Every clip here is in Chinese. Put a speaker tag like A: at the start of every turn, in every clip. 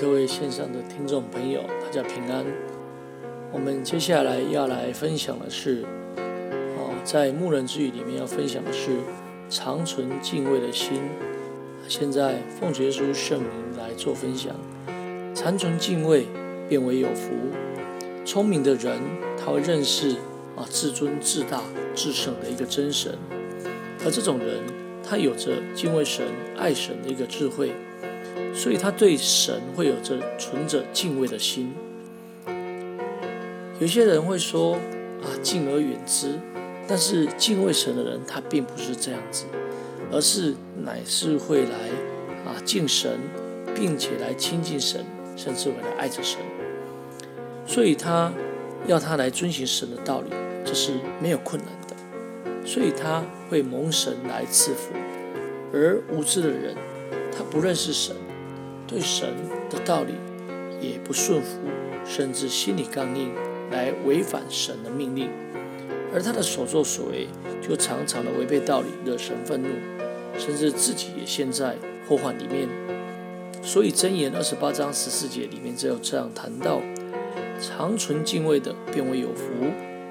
A: 各位线上的听众朋友，大家平安。我们接下来要来分享的是，哦，在牧人之语里面要分享的是常存敬畏的心。现在奉耶稣圣名来做分享，常存敬畏，变为有福。聪明的人，他会认识啊至尊至大至圣的一个真神，而这种人，他有着敬畏神、爱神的一个智慧。所以他对神会有着存着敬畏的心。有些人会说啊，敬而远之，但是敬畏神的人，他并不是这样子，而是乃是会来啊敬神，并且来亲近神，甚至会来爱着神。所以他要他来遵循神的道理，这是没有困难的。所以他会蒙神来赐福，而无知的人，他不认识神。对神的道理也不顺服，甚至心里刚硬，来违反神的命令，而他的所作所为就常常的违背道理，惹神愤怒，甚至自己也陷在祸患里面。所以箴言二十八章十四节里面只有这样谈到：常存敬畏的，便为有福；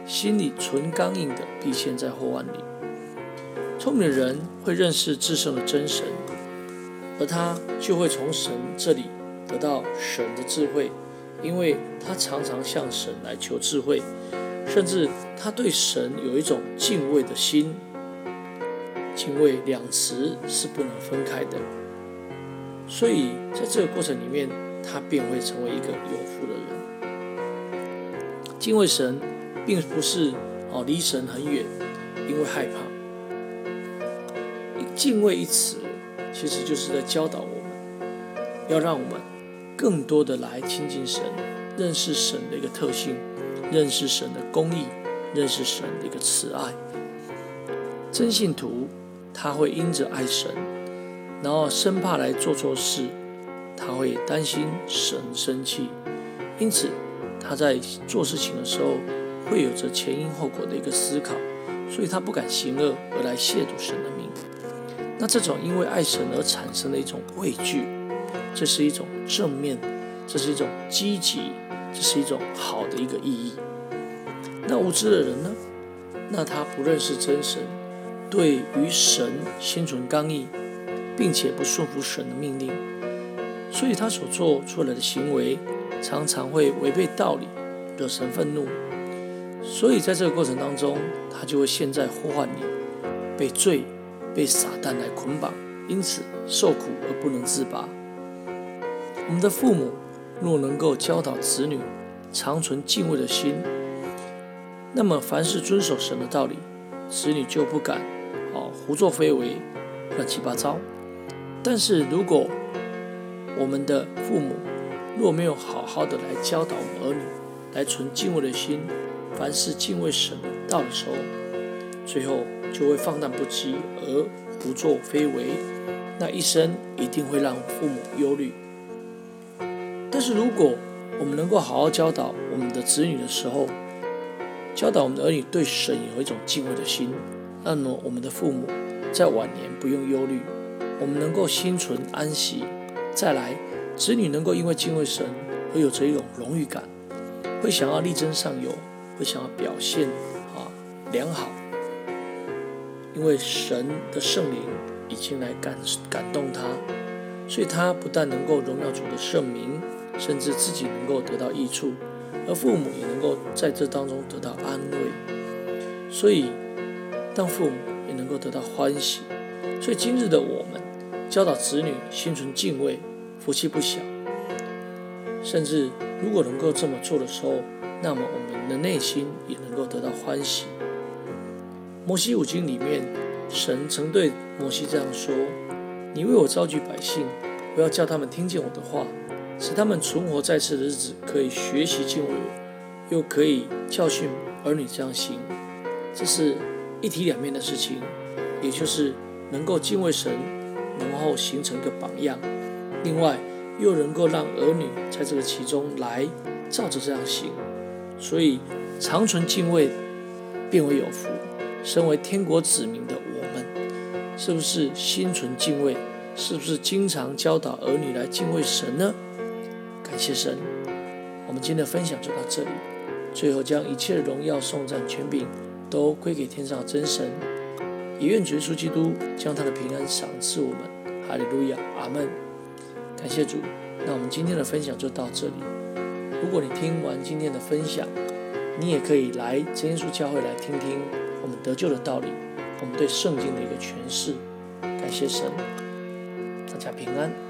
A: 心里存刚硬的，必陷在祸患里。聪明的人会认识至圣的真神。而他就会从神这里得到神的智慧，因为他常常向神来求智慧，甚至他对神有一种敬畏的心。敬畏两词是不能分开的，所以在这个过程里面，他便会成为一个有福的人。敬畏神，并不是哦离神很远，因为害怕。敬畏一词。其实就是在教导我们，要让我们更多的来亲近神，认识神的一个特性，认识神的公义，认识神的一个慈爱。真信徒他会因着爱神，然后生怕来做错事，他会担心神生气，因此他在做事情的时候会有着前因后果的一个思考，所以他不敢行恶而来亵渎神的名。那这种因为爱神而产生的一种畏惧，这是一种正面，这是一种积极，这是一种好的一个意义。那无知的人呢？那他不认识真神，对于神心存刚毅，并且不顺服神的命令，所以他所做出来的行为常常会违背道理，惹神愤怒。所以在这个过程当中，他就会陷在祸患里，被罪。被撒旦来捆绑，因此受苦而不能自拔。我们的父母若能够教导子女常存敬畏的心，那么凡是遵守神的道理，子女就不敢哦胡作非为、乱七八糟。但是如果我们的父母若没有好好的来教导儿女来存敬畏的心，凡是敬畏神的道的时候，最后。就会放荡不羁而胡作非为，那一生一定会让父母忧虑。但是如果我们能够好好教导我们的子女的时候，教导我们的儿女对神有一种敬畏的心，那么我们的父母在晚年不用忧虑，我们能够心存安息。再来，子女能够因为敬畏神而有着一种荣誉感，会想要力争上游，会想要表现啊良好。因为神的圣灵已经来感感动他，所以他不但能够荣耀主的圣名，甚至自己能够得到益处，而父母也能够在这当中得到安慰。所以，当父母也能够得到欢喜。所以今日的我们教导子女心存敬畏，福气不小。甚至如果能够这么做的时候，那么我们的内心也能够得到欢喜。摩西五经里面，神曾对摩西这样说：“你为我召集百姓，我要叫他们听见我的话，使他们存活在世的日子，可以学习敬畏我，又可以教训儿女这样行。这是一体两面的事情，也就是能够敬畏神，然后形成一个榜样；另外，又能够让儿女在这个其中来照着这样行。所以，常存敬畏，变为有福。”身为天国子民的我们，是不是心存敬畏？是不是经常教导儿女来敬畏神呢？感谢神。我们今天的分享就到这里。最后，将一切的荣耀、颂赞、权柄都归给天上的真神。也愿主耶稣基督将他的平安赏赐我们。哈利路亚，阿门。感谢主。那我们今天的分享就到这里。如果你听完今天的分享，你也可以来真耶稣教会来听听我们得救的道理，我们对圣经的一个诠释。感谢神，大家平安。